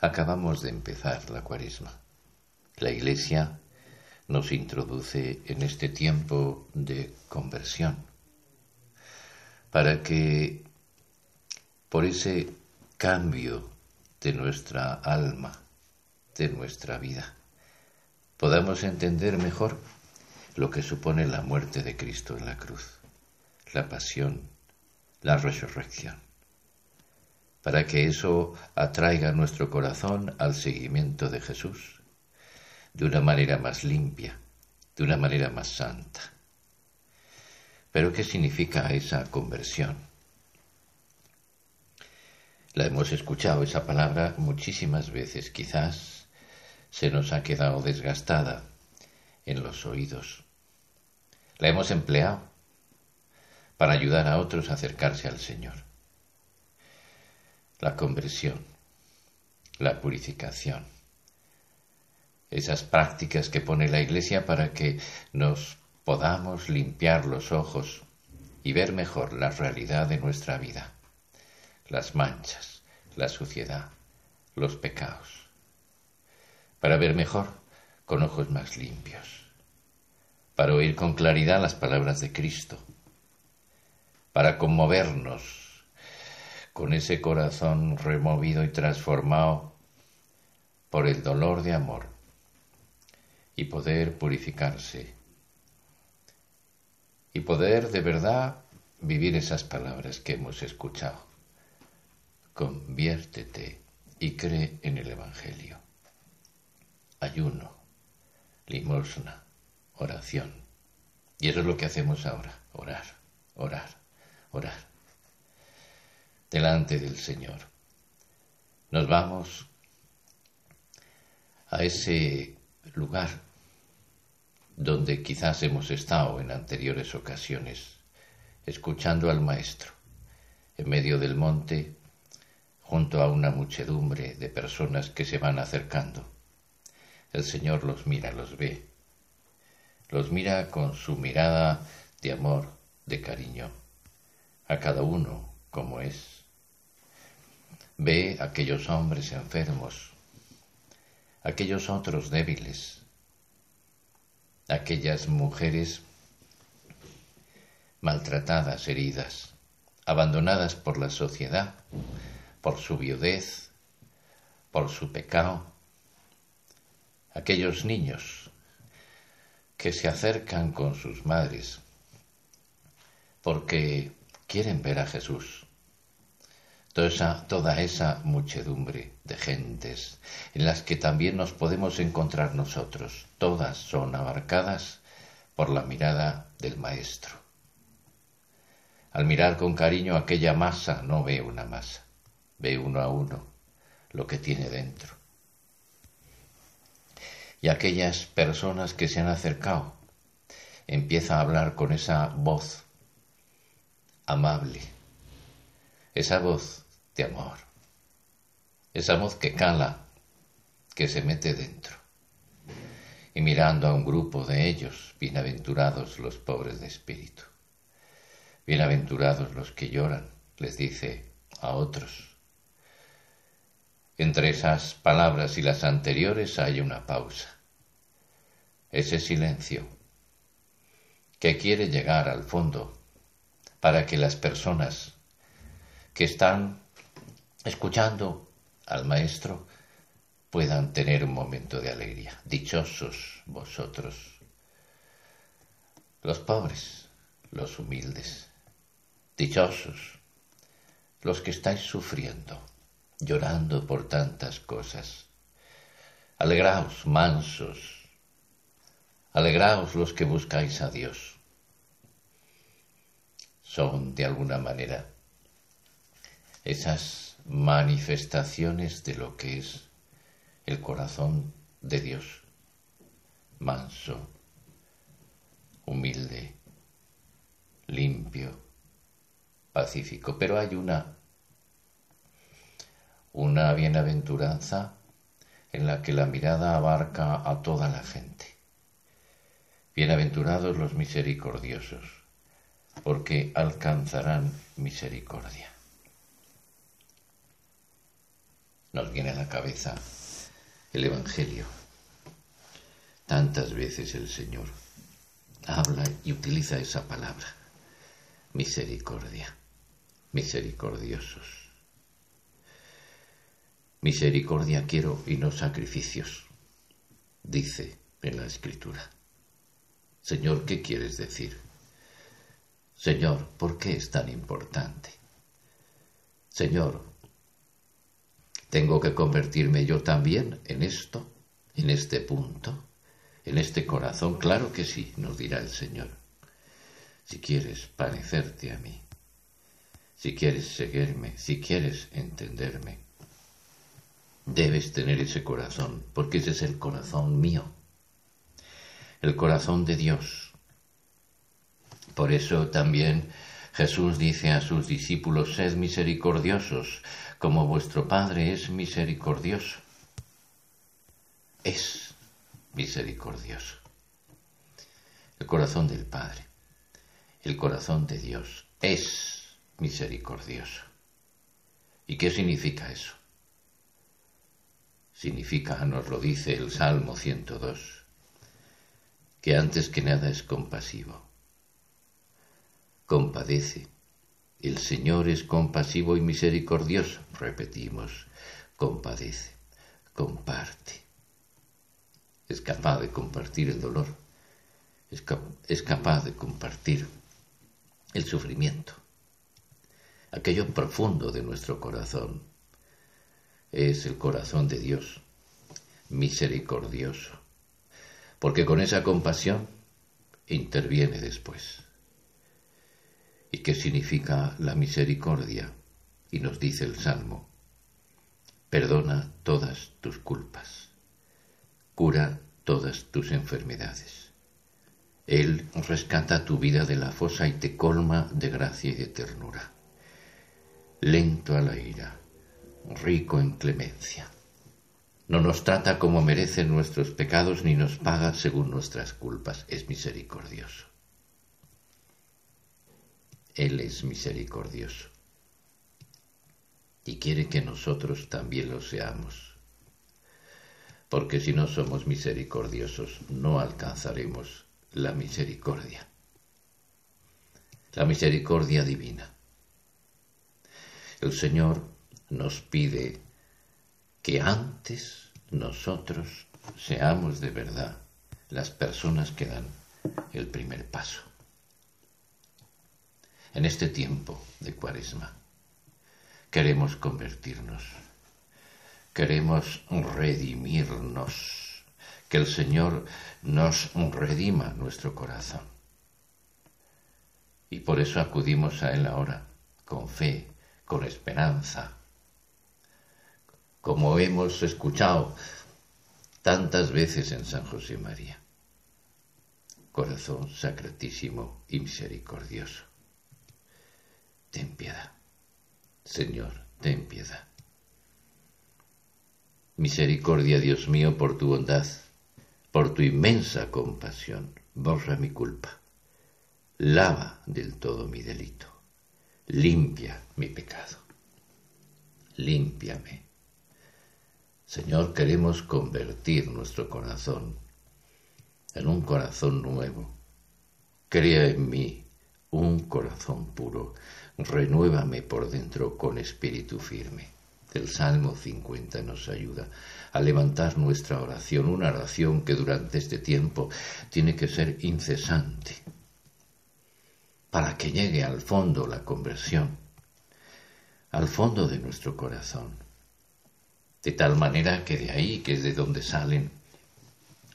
Acabamos de empezar la cuaresma. La Iglesia nos introduce en este tiempo de conversión para que por ese cambio de nuestra alma, de nuestra vida, podamos entender mejor lo que supone la muerte de Cristo en la cruz, la pasión, la resurrección para que eso atraiga nuestro corazón al seguimiento de Jesús de una manera más limpia, de una manera más santa. Pero ¿qué significa esa conversión? La hemos escuchado esa palabra muchísimas veces, quizás se nos ha quedado desgastada en los oídos. La hemos empleado para ayudar a otros a acercarse al Señor la conversión, la purificación, esas prácticas que pone la Iglesia para que nos podamos limpiar los ojos y ver mejor la realidad de nuestra vida, las manchas, la suciedad, los pecados, para ver mejor con ojos más limpios, para oír con claridad las palabras de Cristo, para conmovernos con ese corazón removido y transformado por el dolor de amor y poder purificarse y poder de verdad vivir esas palabras que hemos escuchado. Conviértete y cree en el Evangelio. Ayuno, limosna, oración. Y eso es lo que hacemos ahora, orar, orar, orar delante del Señor. Nos vamos a ese lugar donde quizás hemos estado en anteriores ocasiones, escuchando al Maestro, en medio del monte, junto a una muchedumbre de personas que se van acercando. El Señor los mira, los ve, los mira con su mirada de amor, de cariño, a cada uno como es Ve aquellos hombres enfermos, aquellos otros débiles, aquellas mujeres maltratadas, heridas, abandonadas por la sociedad, por su viudez, por su pecado, aquellos niños que se acercan con sus madres porque quieren ver a Jesús toda esa, muchedumbre de gentes en las que también nos podemos encontrar nosotros, todas son abarcadas por la mirada del Maestro. Al mirar con cariño aquella masa no ve una masa, ve uno a uno lo que tiene dentro. Y aquellas personas que se han acercado, empieza a hablar con esa voz amable, esa voz de amor, esa voz que cala, que se mete dentro. Y mirando a un grupo de ellos, bienaventurados los pobres de espíritu, bienaventurados los que lloran, les dice a otros. Entre esas palabras y las anteriores hay una pausa, ese silencio que quiere llegar al fondo para que las personas que están escuchando al Maestro puedan tener un momento de alegría. Dichosos vosotros, los pobres, los humildes, dichosos, los que estáis sufriendo, llorando por tantas cosas. Alegraos, mansos, alegraos los que buscáis a Dios. Son, de alguna manera, esas manifestaciones de lo que es el corazón de Dios, manso, humilde, limpio, pacífico. Pero hay una, una bienaventuranza en la que la mirada abarca a toda la gente. Bienaventurados los misericordiosos, porque alcanzarán misericordia. Nos viene a la cabeza el Evangelio. Tantas veces el Señor habla y utiliza esa palabra, misericordia, misericordiosos. Misericordia quiero y no sacrificios, dice en la Escritura. Señor, ¿qué quieres decir? Señor, ¿por qué es tan importante? Señor, ¿tengo que convertirme yo también en esto, en este punto? en este corazón? Claro que sí, nos dirá el Señor. Si quieres parecerte a mí, si quieres seguirme, si quieres entenderme, debes tener ese corazón, porque ese es el corazón mío, el corazón de Dios. Por eso también Jesús dice a sus discípulos, sed misericordiosos, como vuestro Padre es misericordioso. Es misericordioso. El corazón del Padre, el corazón de Dios es misericordioso. ¿Y qué significa eso? Significa, nos lo dice el Salmo 102, que antes que nada es compasivo. Compadece. El Señor es compasivo y misericordioso. Repetimos, compadece, comparte es capaz de compartir el dolor, es, capaz de compartir el sufrimiento. Aquello profundo de nuestro corazón es el corazón de Dios, misericordioso, porque con esa compasión interviene después. ¿Y qué significa la misericordia? Y nos dice el Salmo, perdona todas tus culpas cura todas tus enfermedades. Él rescata tu vida de la fosa y te colma de gracia y de ternura. Lento a la ira, rico en clemencia. No nos trata como merecen nuestros pecados ni nos paga según nuestras culpas. Es misericordioso. Él es misericordioso y quiere que nosotros también lo seamos porque si no somos misericordiosos no alcanzaremos la misericordia. La misericordia divina. El Señor nos pide que antes nosotros seamos de verdad las personas que dan el primer paso. En este tiempo de cuaresma queremos convertirnos queremos redimirnos, que el Señor nos redima nuestro corazón. Y por eso acudimos a Él ahora, con fe, con esperanza, como hemos escuchado tantas veces en San José María. Corazón sacratísimo y misericordioso. Ten piedad. Señor, ten piedad. Misericordia, Dios mío, por tu bondad, por tu inmensa compasión, borra mi culpa, lava del todo mi delito, limpia mi pecado, límpiame. Señor, queremos convertir nuestro corazón en un corazón nuevo. Crea en mí un corazón puro, renuévame por dentro con espíritu firme. El Salmo 50 nos ayuda a levantar nuestra oración, una oración que durante este tiempo tiene que ser incesante para que llegue al fondo la conversión, al fondo de nuestro corazón, de tal manera que de ahí, que es de donde salen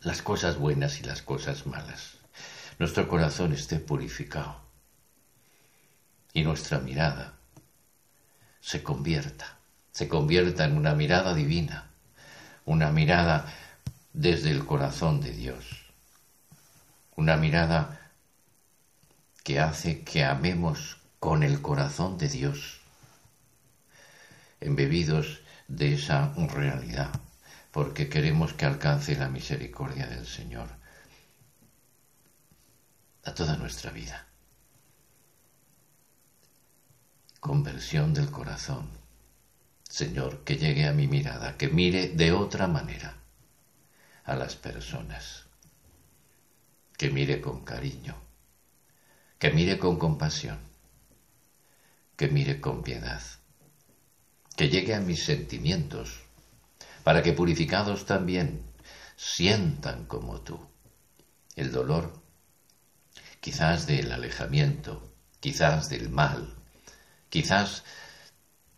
las cosas buenas y las cosas malas, nuestro corazón esté purificado y nuestra mirada se convierta se convierta en una mirada divina, una mirada desde el corazón de Dios, una mirada que hace que amemos con el corazón de Dios, embebidos de esa realidad, porque queremos que alcance la misericordia del Señor a toda nuestra vida. Conversión del corazón. Señor, que llegue a mi mirada, que mire de otra manera a las personas, que mire con cariño, que mire con compasión, que mire con piedad, que llegue a mis sentimientos, para que purificados también sientan como tú el dolor, quizás del alejamiento, quizás del mal, quizás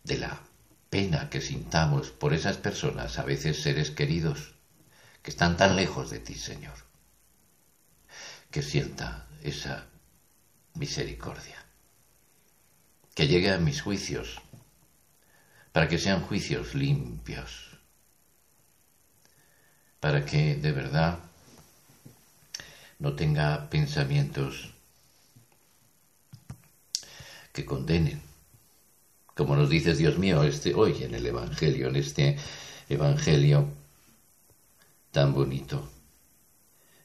de la pena que sintamos por esas personas, a veces seres queridos, que están tan lejos de ti, Señor, que sienta esa misericordia, que llegue a mis juicios, para que sean juicios limpios, para que de verdad no tenga pensamientos que condenen. Como nos dices, Dios mío, este hoy en el Evangelio, en este Evangelio tan bonito,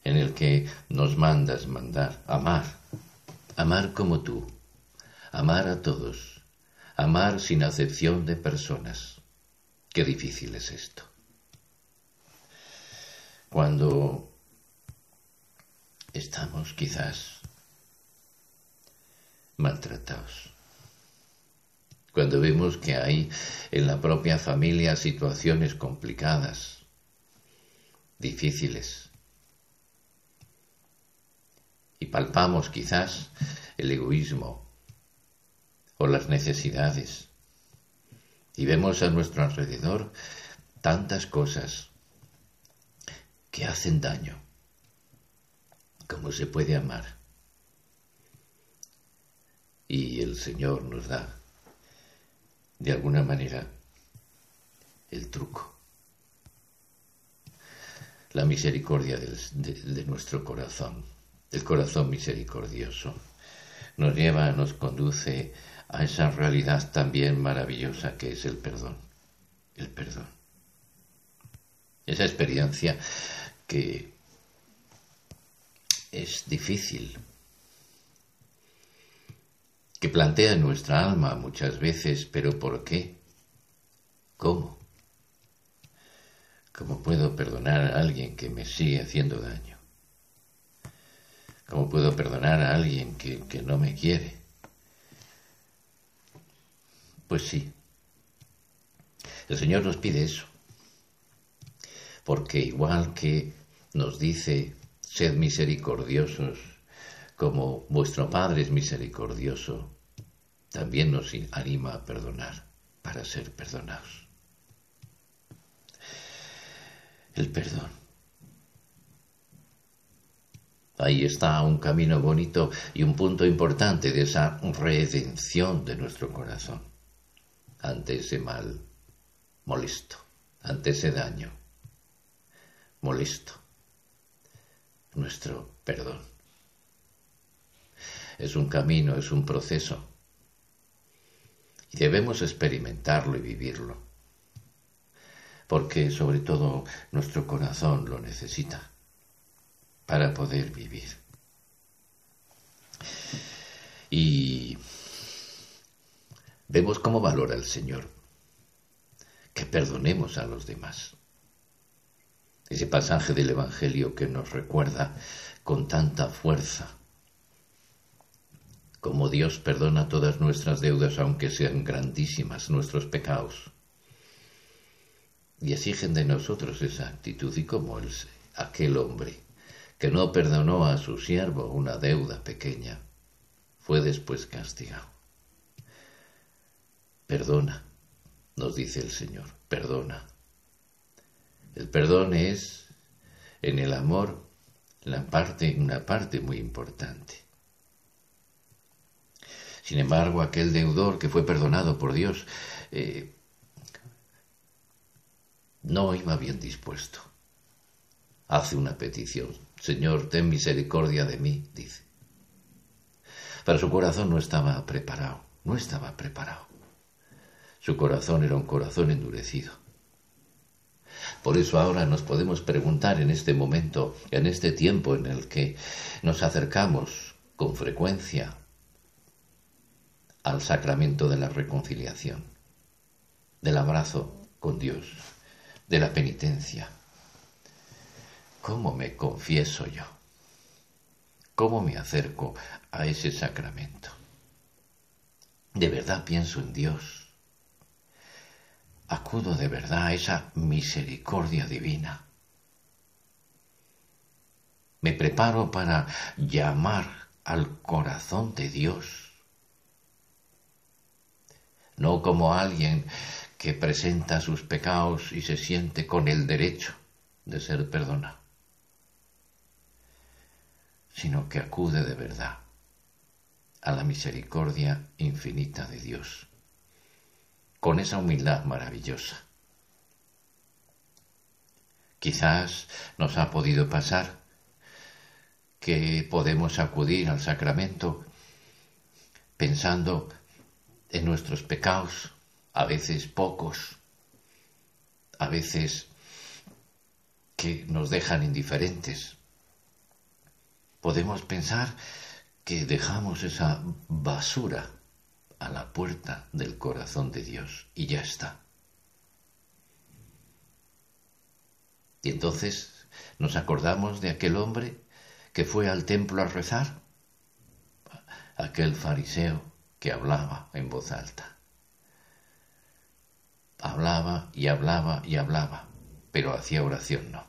en el que nos mandas mandar, amar, amar como tú, amar a todos, amar sin acepción de personas. Qué difícil es esto. Cuando estamos quizás maltratados. Cuando vemos que hay en la propia familia situaciones complicadas, difíciles, y palpamos quizás el egoísmo o las necesidades, y vemos a nuestro alrededor tantas cosas que hacen daño cómo se puede amar. Y el Señor nos da, de alguna manera, el truco. La misericordia de, nuestro corazón, el corazón misericordioso, nos lleva, nos conduce a esa realidad también maravillosa que es el perdón. El perdón. Esa experiencia que es difícil, que plantea nuestra alma muchas veces, pero ¿por qué? ¿Cómo? ¿Cómo puedo perdonar a alguien que me sigue haciendo daño? ¿Cómo puedo perdonar a alguien que, que no me quiere? Pues sí, el Señor nos pide eso, porque igual que nos dice Sed misericordiosos, como vuestro Padre es misericordioso. También nos anima a perdonar para ser perdonados. El perdón. Ahí está un camino bonito y un punto importante de esa redención de nuestro corazón ante ese mal molesto, ante ese daño molesto nuestro perdón. Es un camino, es un proceso. Y debemos experimentarlo y vivirlo. Porque sobre todo nuestro corazón lo necesita para poder vivir. Y vemos cómo valora el Señor que perdonemos a los demás ese pasaje del Evangelio que nos recuerda con tanta fuerza como Dios perdona todas nuestras deudas aunque sean grandísimas nuestros pecados. Y exigen de nosotros esa actitud y como el, aquel hombre que no perdonó a su siervo una deuda pequeña, fue después castigado. Perdona, nos dice el Señor, perdona. El perdón es, en el amor, la parte, una parte muy importante. Sin embargo, aquel deudor que fue perdonado por Dios, eh, no iba bien dispuesto. Hace una petición. Señor, ten misericordia de mí, dice. Pero su corazón no estaba preparado, no estaba preparado. Su corazón era un corazón endurecido. Por eso ahora nos podemos preguntar en este momento, en este tiempo en el que nos acercamos con frecuencia al sacramento de la reconciliación, del abrazo con Dios, de la penitencia. ¿Cómo me confieso yo? ¿Cómo me acerco a ese sacramento? ¿De verdad pienso en Dios? ¿Acudo de verdad a esa misericordia divina? ¿Me preparo para llamar al corazón de Dios? No como alguien que presenta sus pecados y se siente con el derecho de ser perdonado, sino que acude de verdad a la misericordia infinita de Dios, con esa humildad maravillosa. Quizás nos ha podido pasar que podemos acudir al sacramento pensando en nuestros pecados, a veces pocos, a veces que nos dejan indiferentes. Podemos pensar que dejamos esa basura a la puerta del corazón de Dios y ya está. Y entonces nos acordamos de aquel hombre que fue al templo a rezar, aquel fariseo que hablaba en voz alta. Hablaba y hablaba y hablaba, pero hacía oración no.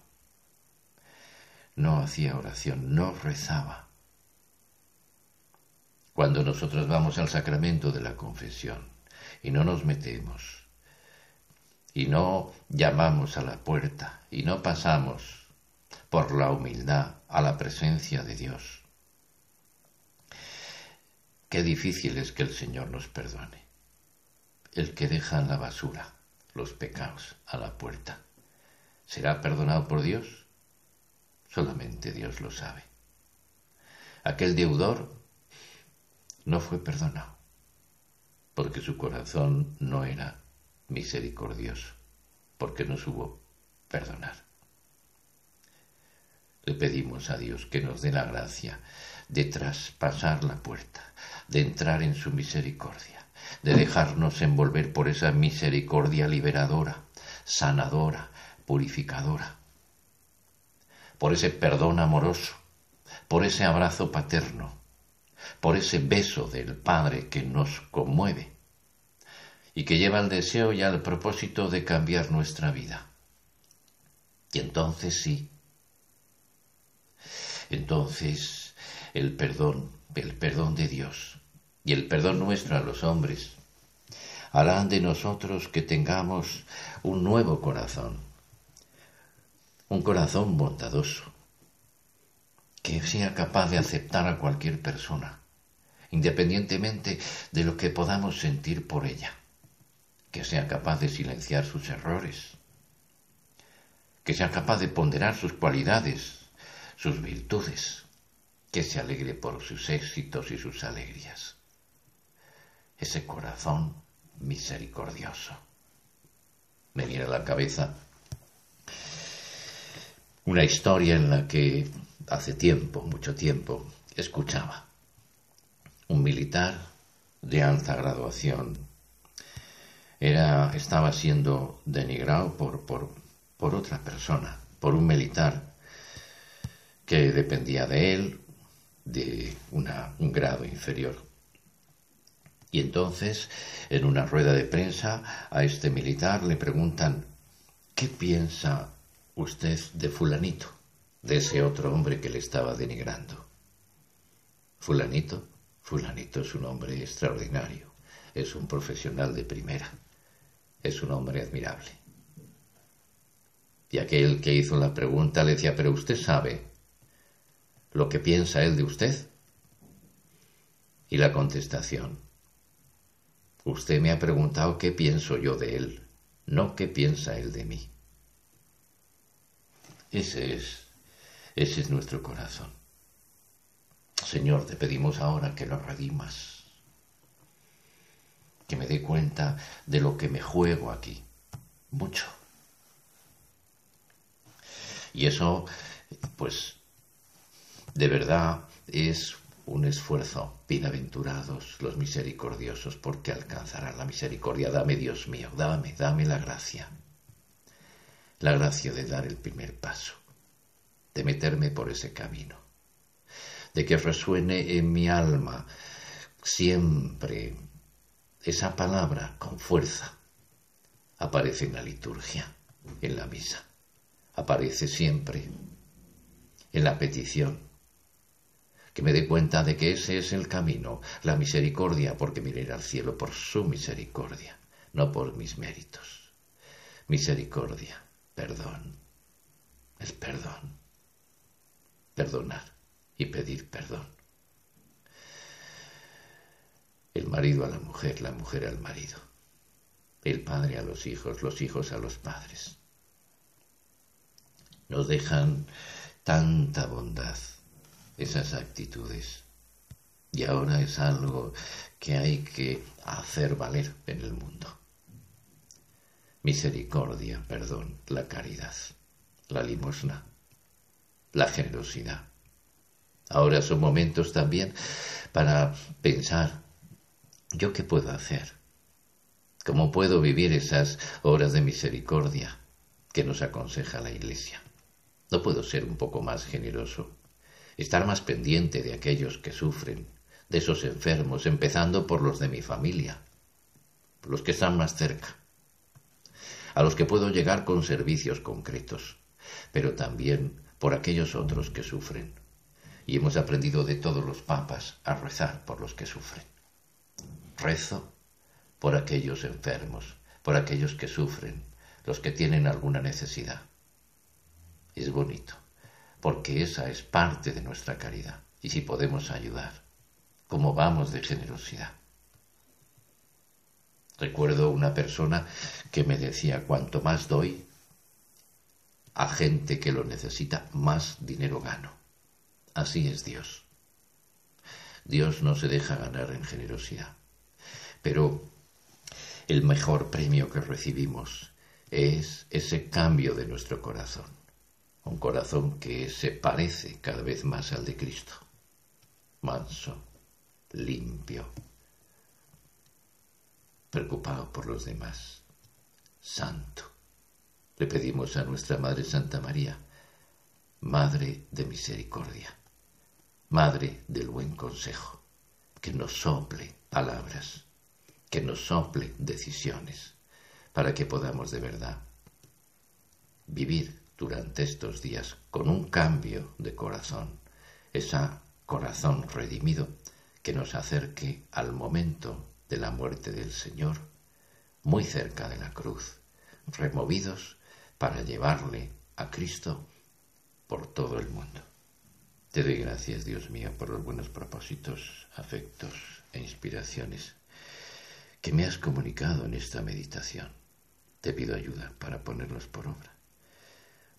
No hacía oración, no rezaba. Cuando nosotros vamos al sacramento de la confesión y no nos metemos, y no llamamos a la puerta, y no pasamos por la humildad a la presencia de Dios, Qué difícil es que el Señor nos perdone. El que deja en la basura los pecados a la puerta, ¿será perdonado por Dios? Solamente Dios lo sabe. Aquel deudor no fue perdonado, porque su corazón no era misericordioso, porque no supo perdonar. Le pedimos a Dios que nos dé la gracia de traspasar la puerta, de entrar en su misericordia, de dejarnos envolver por esa misericordia liberadora, sanadora, purificadora, por ese perdón amoroso, por ese abrazo paterno, por ese beso del Padre que nos conmueve y que lleva al deseo y al propósito de cambiar nuestra vida. Y entonces sí, entonces el perdón, el perdón de Dios y el perdón nuestro a los hombres harán de nosotros que tengamos un nuevo corazón, un corazón bondadoso, que sea capaz de aceptar a cualquier persona, independientemente de lo que podamos sentir por ella, que sea capaz de silenciar sus errores, que sea capaz de ponderar sus cualidades, sus virtudes, que se alegre por sus éxitos y sus alegrías ese corazón misericordioso. Me viene a la cabeza una historia en la que hace tiempo, mucho tiempo, escuchaba. Un militar de alta graduación era, estaba siendo denigrado por, por, por otra persona, por un militar que dependía de él de una, un grado inferior. Y entonces, en una rueda de prensa, a este militar le preguntan, ¿qué piensa usted de fulanito, de ese otro hombre que le estaba denigrando? Fulanito, fulanito es un hombre extraordinario, es un profesional de primera, es un hombre admirable. Y aquel que hizo la pregunta le decía, pero usted sabe lo que piensa él de usted. Y la contestación, Usted me ha preguntado qué pienso yo de él, no qué piensa él de mí. Ese es, ese es nuestro corazón. Señor, te pedimos ahora que lo redimas, que me dé cuenta de lo que me juego aquí, mucho. Y eso, pues, de verdad es un esfuerzo. Bienaventurados los misericordiosos, porque alcanzarán la misericordia. Dame, Dios mío, dame, dame la gracia. La gracia de dar el primer paso, de meterme por ese camino, de que resuene en mi alma siempre esa palabra con fuerza. Aparece en la liturgia, en la misa, aparece siempre en la petición que me dé cuenta de que ese es el camino, la misericordia, porque miré al cielo por su misericordia, no por mis méritos. Misericordia, perdón, es perdón. Perdonar y pedir perdón. El marido a la mujer, la mujer al marido. El padre a los hijos, los hijos a los padres. Nos dejan tanta bondad, esas actitudes. Y ahora es algo que hay que hacer valer en el mundo. Misericordia, perdón, la caridad, la limosna, la generosidad. Ahora son momentos también para pensar, ¿yo qué puedo hacer? ¿Cómo puedo vivir esas horas de misericordia que nos aconseja la Iglesia? ¿No puedo ser un poco más generoso? Estar más pendiente de aquellos que sufren, de esos enfermos, empezando por los de mi familia, los que están más cerca, a los que puedo llegar con servicios concretos, pero también por aquellos otros que sufren. Y hemos aprendido de todos los papas a rezar por los que sufren. Rezo por aquellos enfermos, por aquellos que sufren, los que tienen alguna necesidad. Es bonito porque esa es parte de nuestra caridad. Y si podemos ayudar, ¿cómo vamos de generosidad? Recuerdo una persona que me decía, cuanto más doy a gente que lo necesita, más dinero gano. Así es Dios. Dios no se deja ganar en generosidad. Pero el mejor premio que recibimos es ese cambio de nuestro corazón un corazón que se parece cada vez más al de Cristo, manso, limpio, preocupado por los demás, santo. Le pedimos a nuestra Madre Santa María, Madre de Misericordia, Madre del Buen Consejo, que nos sople palabras, que nos sople decisiones, para que podamos de verdad vivir durante estos días con un cambio de corazón, ese corazón redimido que nos acerque al momento de la muerte del Señor, muy cerca de la cruz, removidos para llevarle a Cristo por todo el mundo. Te doy gracias, Dios mío, por los buenos propósitos, afectos e inspiraciones que me has comunicado en esta meditación. Te pido ayuda para ponerlos por obra.